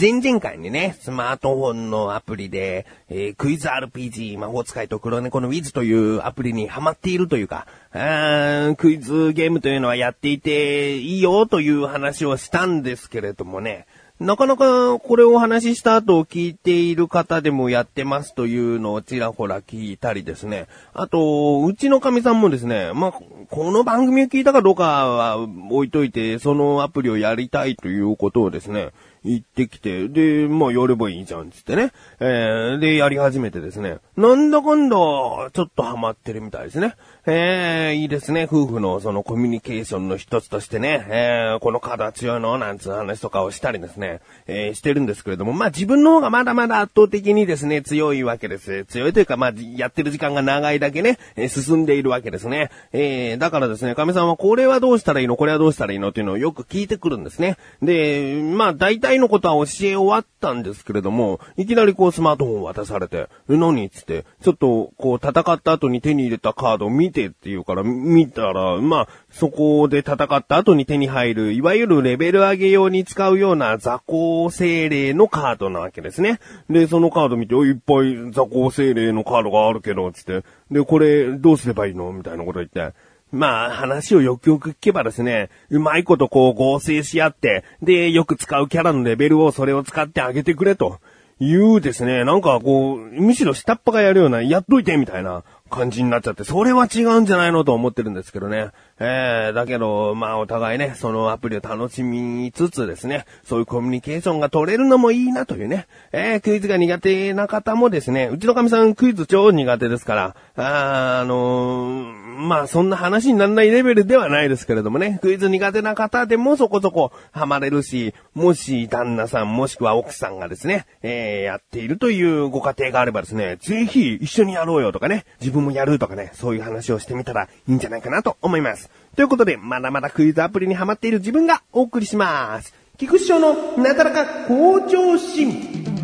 前々回にね、スマートフォンのアプリで、えー、クイズ RPG 魔法使いと黒猫のウィズというアプリにハマっているというか、あクイズゲームというのはやっていていいよという話をしたんですけれどもね、なかなかこれをお話しした後聞いている方でもやってますというのをちらほら聞いたりですね。あと、うちの神さんもですね、まあ、この番組を聞いたかどうかは置いといて、そのアプリをやりたいということをですね、行ってきて、で、まあ、やればいいじゃん、つってね。えー、で、やり始めてですね。なんだかんだ、ちょっとハマってるみたいですね。えー、いいですね。夫婦のそのコミュニケーションの一つとしてね、えー、このカードは強いのなんつう話とかをしたりですね、えー、してるんですけれども、まあ、自分の方がまだまだ圧倒的にですね、強いわけです。強いというか、まあ、やってる時間が長いだけね、え、進んでいるわけですね。えー、だからですね、亀さんはこれはどうしたらいいの？これはどうしたらいいのっていうのをよく聞いてくるんですね。で、まあ、大体のことは教え終わったんですけれども、いきなりこうスマートフォンを渡されて、え、何つって、ちょっとこう戦った後に手に入れたカードを見てっていうから見たら、まあ、そこで戦った後に手に入る、いわゆるレベル上げ用に使うような雑魚精霊のカードなわけですね。で、そのカード見て、いっぱい雑魚精霊のカードがあるけど、つって、で、これどうすればいいのみたいなこと言って、まあ、話をよくよく聞けばですね、うまいことこう合成し合って、で、よく使うキャラのレベルをそれを使ってあげてくれと。いうですね、なんかこう、むしろ下っ端がやるような、やっといてみたいな感じになっちゃって、それは違うんじゃないのと思ってるんですけどね。えー、だけど、まあお互いね、そのアプリを楽しみつつですね、そういうコミュニケーションが取れるのもいいなというね、えー、クイズが苦手な方もですね、うちの神さんクイズ超苦手ですから、あ、あのー、まあそんな話にならないレベルではないですけれどもね、クイズ苦手な方でもそこそこハマれるし、もし旦那さんもしくは奥さんがですね、えー、やっているというご家庭があればですね、ぜひ一緒にやろうよとかね、自分もやるとかね、そういう話をしてみたらいいんじゃないかなと思います。ということで、まだまだクイズアプリにハマっている自分がお送りします。菊池翔のなだらか向上心。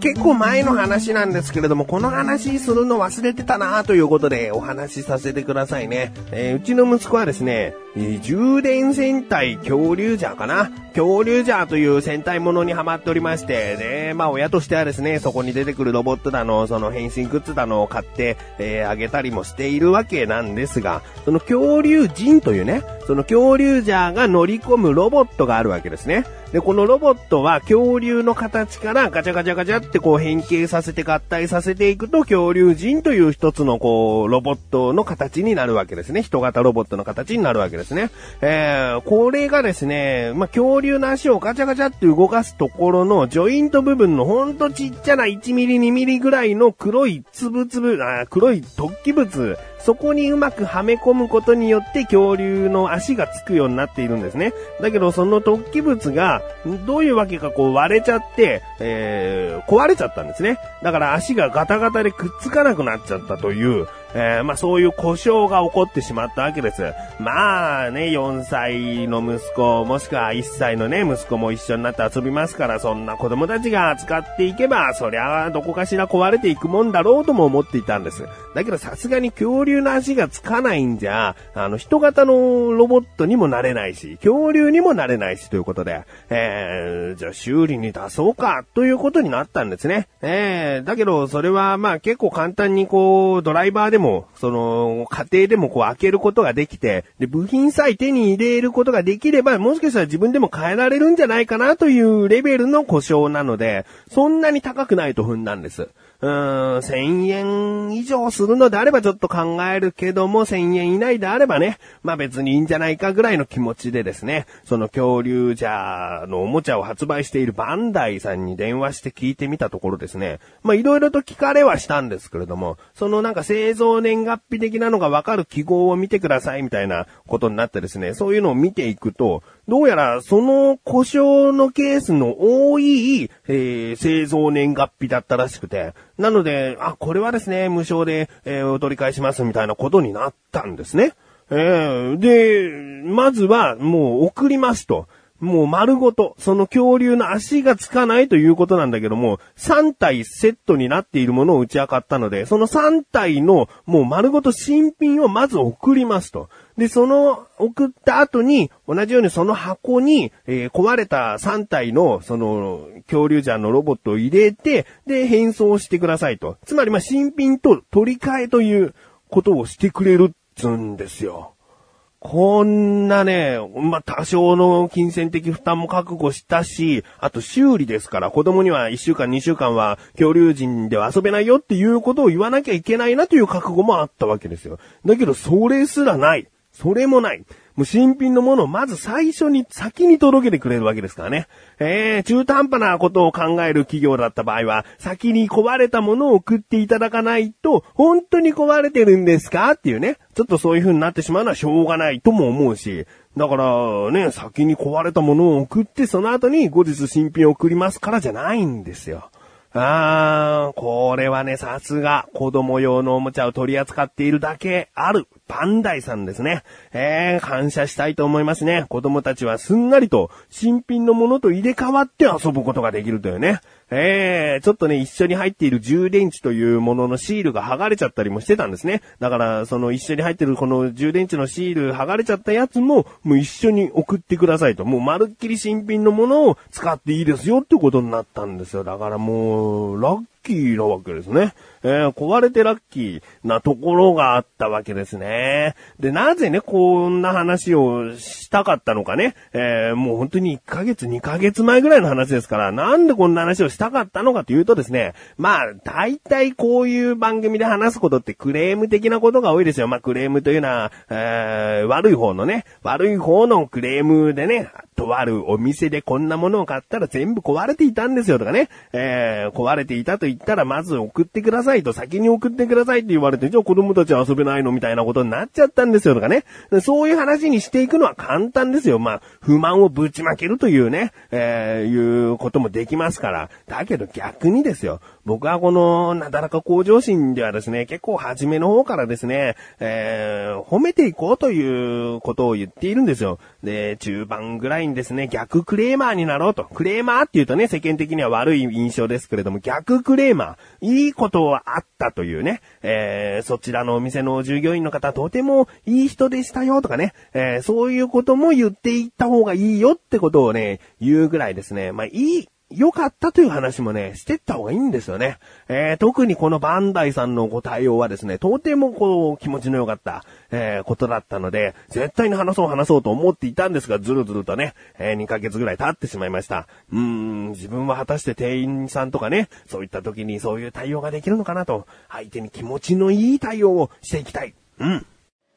結構前の話なんですけれども、この話するの忘れてたなということでお話しさせてくださいね。えー、うちの息子はですね、えー、充電戦隊恐竜ジャーかな？恐竜ジャーという戦隊ものにハマっておりまして、で、まあ親としてはですね、そこに出てくるロボットだの、その変身グッズだのを買って、えー、あげたりもしているわけなんですが、その恐竜人というね、その恐竜ジャーが乗り込むロボットがあるわけですね。で、このロボットは恐竜の形からガチャガチャガチャってこう変形させて合体させていくと恐竜人という一つのこうロボットの形になるわけですね。人型ロボットの形になるわけですね。えー、これがですね、まあ、恐竜の足をガチャガチャって動かすところのジョイント部分のほんとちっちゃな1ミリ2ミリぐらいの黒いつぶつぶ、あ黒い突起物そこにうまくはめ込むことによって恐竜の足がつくようになっているんですね。だけどその突起物がどういうわけかこう割れちゃって、えー、壊れちゃったんですね。だから足がガタガタでくっつかなくなっちゃったという、えー、まあそういう故障が起こってしまったわけです。まあね、4歳の息子、もしくは1歳のね、息子も一緒になって遊びますから、そんな子供たちが使っていけば、そりゃどこかしら壊れていくもんだろうとも思っていたんです。だけどさすがに恐竜の足がつかないんじゃ、あの、人型のロボットにもなれないし、恐竜にもなれないしということで、えー、じゃあ修理に出そうか、ということになったんですね。えー、だけどそれはまあ結構簡単にこう、ドライバーでも、その、家庭でもこう開けることができて、で、部品さえ手に入れることができれば、もしかしたら自分でも変えられるんじゃないかなというレベルの故障なので、そんなに高くないと踏んだんです。うーん、1000円以上するのであればちょっと考えるけども、1000円以内であればね、まあ別にいいんじゃないかぐらいの気持ちでですね、その恐竜ジャーのおもちゃを発売しているバンダイさんに電話して聞いてみたところですね、まあいろいろと聞かれはしたんですけれども、そのなんか製造年月日的なのがわかる記号を見てくださいみたいなことになってですね、そういうのを見ていくと、どうやらその故障のケースの多い、えー、製造年月日だったらしくて、なので、あ、これはですね、無償で、えー、お取り返しますみたいなことになったんですね。えー、で、まずはもう送りますと。もう丸ごと、その恐竜の足がつかないということなんだけども、3体セットになっているものを打ち明かったので、その3体のもう丸ごと新品をまず送りますと。で、その送った後に、同じようにその箱に、えー、壊れた3体の、その、恐竜ジャンのロボットを入れて、で、変装してくださいと。つまり、まあ、新品と取り替えということをしてくれるっつうんですよ。こんなね、まあ、多少の金銭的負担も覚悟したし、あと修理ですから、子供には1週間2週間は恐竜人では遊べないよっていうことを言わなきゃいけないなという覚悟もあったわけですよ。だけど、それすらない。それもない。もう新品のものをまず最初に先に届けてくれるわけですからね。えー、中途半端なことを考える企業だった場合は、先に壊れたものを送っていただかないと、本当に壊れてるんですかっていうね。ちょっとそういう風になってしまうのはしょうがないとも思うし。だからね、先に壊れたものを送って、その後に後日新品を送りますからじゃないんですよ。あー、これはね、さすが、子供用のおもちゃを取り扱っているだけある、バンダイさんですね。えー、感謝したいと思いますね。子供たちはすんなりと、新品のものと入れ替わって遊ぶことができるというね。えー、ちょっとね、一緒に入っている充電池というもののシールが剥がれちゃったりもしてたんですね。だから、その一緒に入ってるこの充電池のシール剥がれちゃったやつも、もう一緒に送ってくださいと。もうまるっきり新品のものを使っていいですよってことになったんですよ。だからもう、ラッキーなわけですね。えー、壊れてラッキーなところがあったわけですね。で、なぜね、こんな話をしたかったのかね。えー、もう本当に1ヶ月、2ヶ月前ぐらいの話ですから、なんでこんな話をしたかったのかというとですね、まあ、大体こういう番組で話すことってクレーム的なことが多いですよ。まあ、クレームというのは、えー、悪い方のね、悪い方のクレームでね、とあるお店でこんなものを買ったら全部壊れていたんですよとかね、えー、壊れていたと言ったらまず送ってくださいと、先に送ってくださいって言われて、じゃあ子供たちは遊べないのみたいなことになっちゃったんですよとかね。そういう話にしていくのは簡単ですよ。まあ、不満をぶちまけるというね、えー、いうこともできますから。だけど逆にですよ。僕はこの、なだらか向上心ではですね、結構初めの方からですね、えー、褒めていこうということを言っているんですよ。で、中盤ぐらいにですね、逆クレーマーになろうと。クレーマーって言うとね、世間的には悪い印象ですけれども、逆クレーマー。いいことはあったというね、えー、そちらのお店の従業員の方、とてもいい人でしたよとかね、えー、そういうことも言っていった方がいいよってことをね、言うぐらいですね、まあ、いい、良かったという話もね、してった方がいいんですよね。えー、特にこのバンダイさんのご対応はですね、とてもこう、気持ちの良かった、えー、ことだったので、絶対に話そう話そうと思っていたんですが、ずるずるとね、えー、2ヶ月ぐらい経ってしまいました。うーん、自分は果たして店員さんとかね、そういった時にそういう対応ができるのかなと、相手に気持ちのいい対応をしていきたい。うん。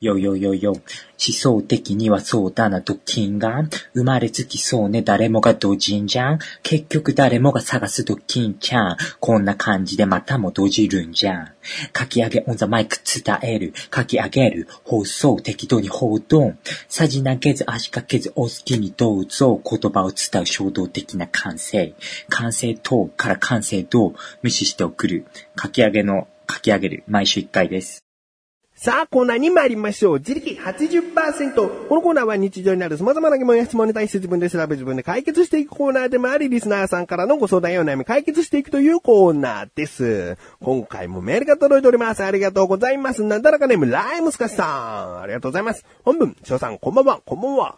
よよよよ。思想的にはそうだな、ドキンが。生まれつきそうね、誰もがドジンじゃん。結局誰もが探すドキンちゃん。こんな感じでまたもドジるんじゃん。書き上げオンザマイク伝える。書き上げる。放送適当に報道。さじ投げず足かけずお好きにどうぞ。言葉を伝う衝動的な感性。感性等から感性等無視して送る。書き上げの書き上げる。毎週1回です。さあ、コーナーに参りましょう。自力80%。このコーナーは日常にある様々な疑問や質問に対して自分で調べ自分で解決していくコーナーでもあり、リスナーさんからのご相談やお悩み解決していくというコーナーです。今回もメールが届いております。ありがとうございます。なんだらかネーム、ライムスカシさん。ありがとうございます。本文、翔さん、こんばんは、こんばんは。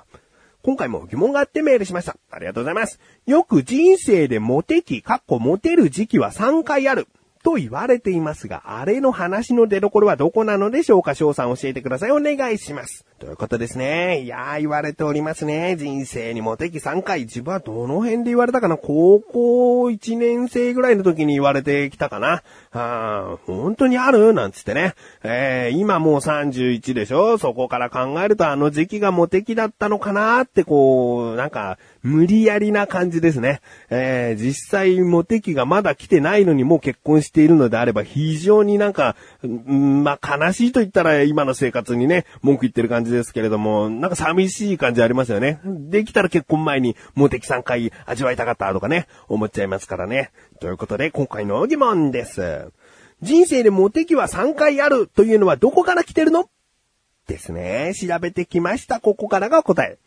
今回も疑問があってメールしました。ありがとうございます。よく人生でモテ期、かっこモテる時期は3回ある。と言われていますが、あれの話の出所はどこなのでしょうか翔さん教えてください。お願いします。ということですね。いやー、言われておりますね。人生にモテ期3回。自分はどの辺で言われたかな高校1年生ぐらいの時に言われてきたかな。あ本当にある？なんつってね。えー、今もう31でしょ？そこから考えるとあの時期がモテ期だったのかなってこう、なんか、無理やりな感じですね。えー、実際モテ期がまだ来てないのにもう結婚しているのであれば非常になんか、んまあ、悲しいと言ったら今の生活にね、文句言ってる感じですけれども、なんか寂しい感じありますよね。できたら結婚前にモテ期3回味わいたかったとかね、思っちゃいますからね。ということで今回の疑問です。人生でモテ期は3回あるというのはどこから来てるの？ですね。調べてきました。ここからが答え。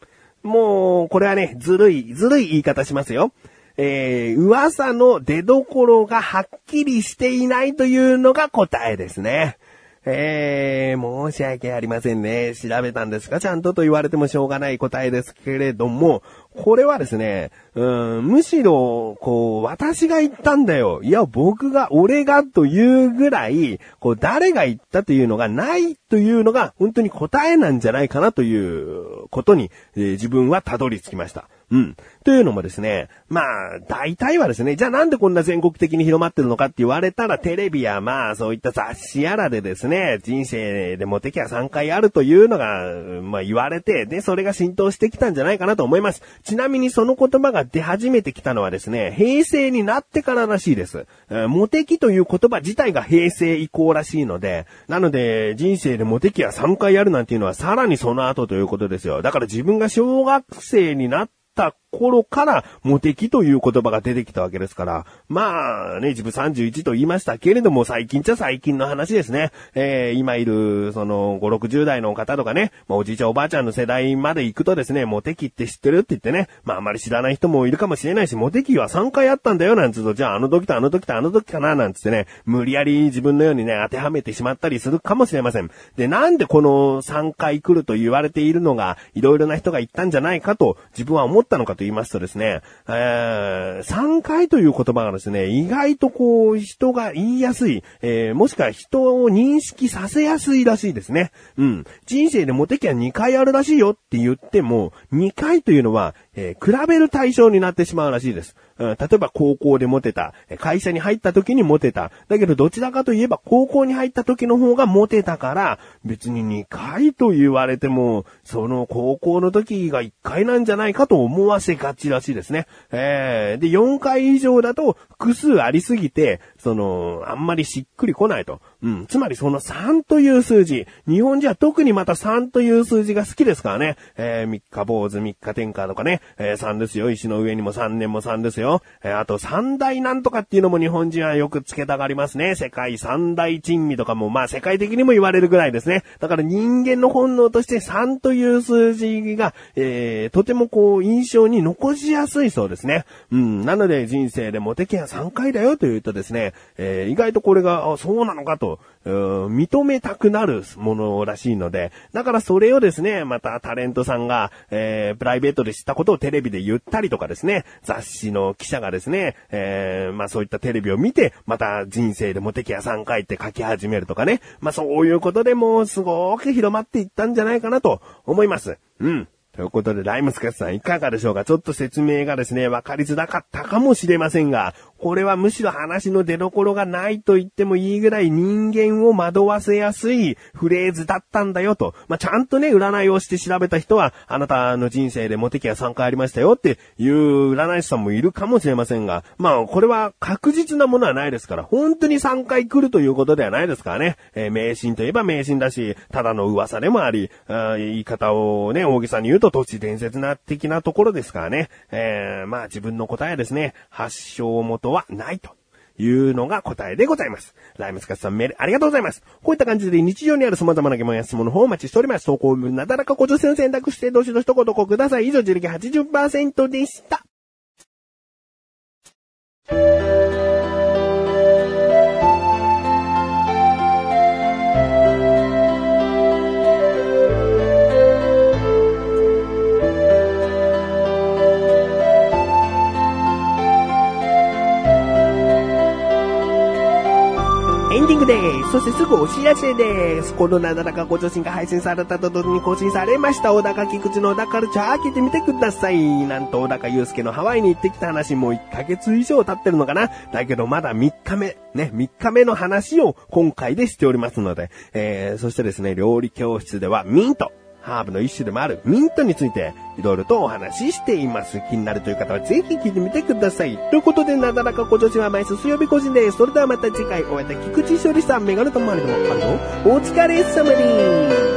もう、これはね、ずるい、ずるい言い方しますよ。えー、噂の出所がはっきりしていないというのが答えですね。えー、申し訳ありませんね。調べたんですかちゃんとと言われてもしょうがない答えですけれども、これはですね、うん、むしろ、こう、私が言ったんだよ。いや、僕が、俺がというぐらい、こう、誰が言ったというのがないというのが、本当に答えなんじゃないかなということに、えー、自分はたどり着きました。うん。というのもですね、まあ、大体はですね、じゃあなんでこんな全国的に広まってるのかって言われたら、テレビやまあ、そういった雑誌やらでですね、人生でモテ期は3回あるというのが、まあ言われて、で、それが浸透してきたんじゃないかなと思います。ちなみにその言葉が出始めてきたのはですね、平成になってかららしいです。えモテ期という言葉自体が平成以降らしいので、なので、人生でモテ期は3回やるなんていうのはさらにその後ということですよ。だから自分が小学生になった頃からモテ期という言葉が出てきたわけですから、まあね、自分31と言いましたけれども、最近っちゃ最近の話ですね。えー、今いる、その、5、60代の方とかね、まあ、おじいちゃんおばあちゃんの世代まで行くとですね、モテ期って知ってるって言ってね、まああまり知らない人もいるかもしれないし、モテ期は3回あったんだよなんつうと、じゃああの時とあの時とあの時かななんつってね、無理やり自分のようにね、当てはめてしまったりするかもしれません。で、なんでこの3回来ると言われているのが、いろいろな人が言ったんじゃないかと、自分は思ったのかと言いますとですね、えー、3回という言葉がですね、意外とこう、人が言いやすい、えー、もしくは人を認識させやすいらしいですね。うん。人生でモテ期は2回あるらしいよって言っても、2回というのは、えー、比べる対象になってしまうらしいです。うん、例えば高校でモテた、会社に入った時にモテた。だけどどちらかといえば高校に入った時の方がモテたから、別に2回と言われても、その高校の時が1回なんじゃないかと思わせがちらしいですね。えー、で、4回以上だと複数ありすぎて、その、あんまりしっくり来ないと。うん。つまりその3という数字、日本人は特にまた3という数字が好きですからね。えー、3日坊主、3日天下とかね、えー、3ですよ。石の上にも3年も3ですよ。えー、あと三大なんとかっていうのも日本人はよく付けたがりますね。世界三大珍味とかも、まあ世界的にも言われるぐらいですね。だから人間の本能として3という数字が、えー、とてもこう印象に残しやすいそうですね。うん。なので人生でモテ期は3回だよと言うとですね、えー、意外とこれが、あ、そうなのかと、認めたくなるものらしいので、だからそれをですね、またタレントさんが、えー、プライベートで知ったことをテレビで言ったりとかですね、雑誌の記者がですね、えー、まあそういったテレビを見て、また人生でモテキア3回って書き始めるとかね、まあそういうことでもうすごく広まっていったんじゃないかなと思います。うん。ということで、ライムスカスさんいかがでしょうか？ちょっと説明がですね、わかりづらかったかもしれませんが、これはむしろ話の出所がないと言ってもいいぐらい人間を惑わせやすいフレーズだったんだよと。まあ、ちゃんとね、占いをして調べた人は、あなたの人生でモテ期は3回ありましたよっていう占い師さんもいるかもしれませんが、まあ、これは確実なものはないですから、本当に3回来るということではないですからね。えー、迷信といえば迷信だし、ただの噂でもあり、あ言い方をね、大げさに言うと都市伝説な的なところですからね。えー、まあ自分の答えですね、発祥元はないと。いうのが答えでございます。ライムスカスさんメールありがとうございます。こういった感じで日常にある様々な疑問や質問の方をお待ちしております。投稿文なだらかご助選を選択してどしどしとご投稿ください。以上、自力80%でした。そしてすぐお知らせです。コロナだらかご助身が配信されたと同時に更新されました。小高菊池の小高カルチャー開けてみてください。なんと小高祐介のハワイに行ってきた話もう1ヶ月以上経ってるのかなだけどまだ3日目、ね、3日目の話を今回でしておりますので、えー、そしてですね、料理教室ではミント、ハーブの一種でもあるミントについていろいろとお話ししています。気になるという方はぜひ聞いてみてください。ということで、なだらか小女子は毎週水曜日個人です。それではまた次回お会いいた菊池勝利さん、メガネとマリのあるのお疲れ様です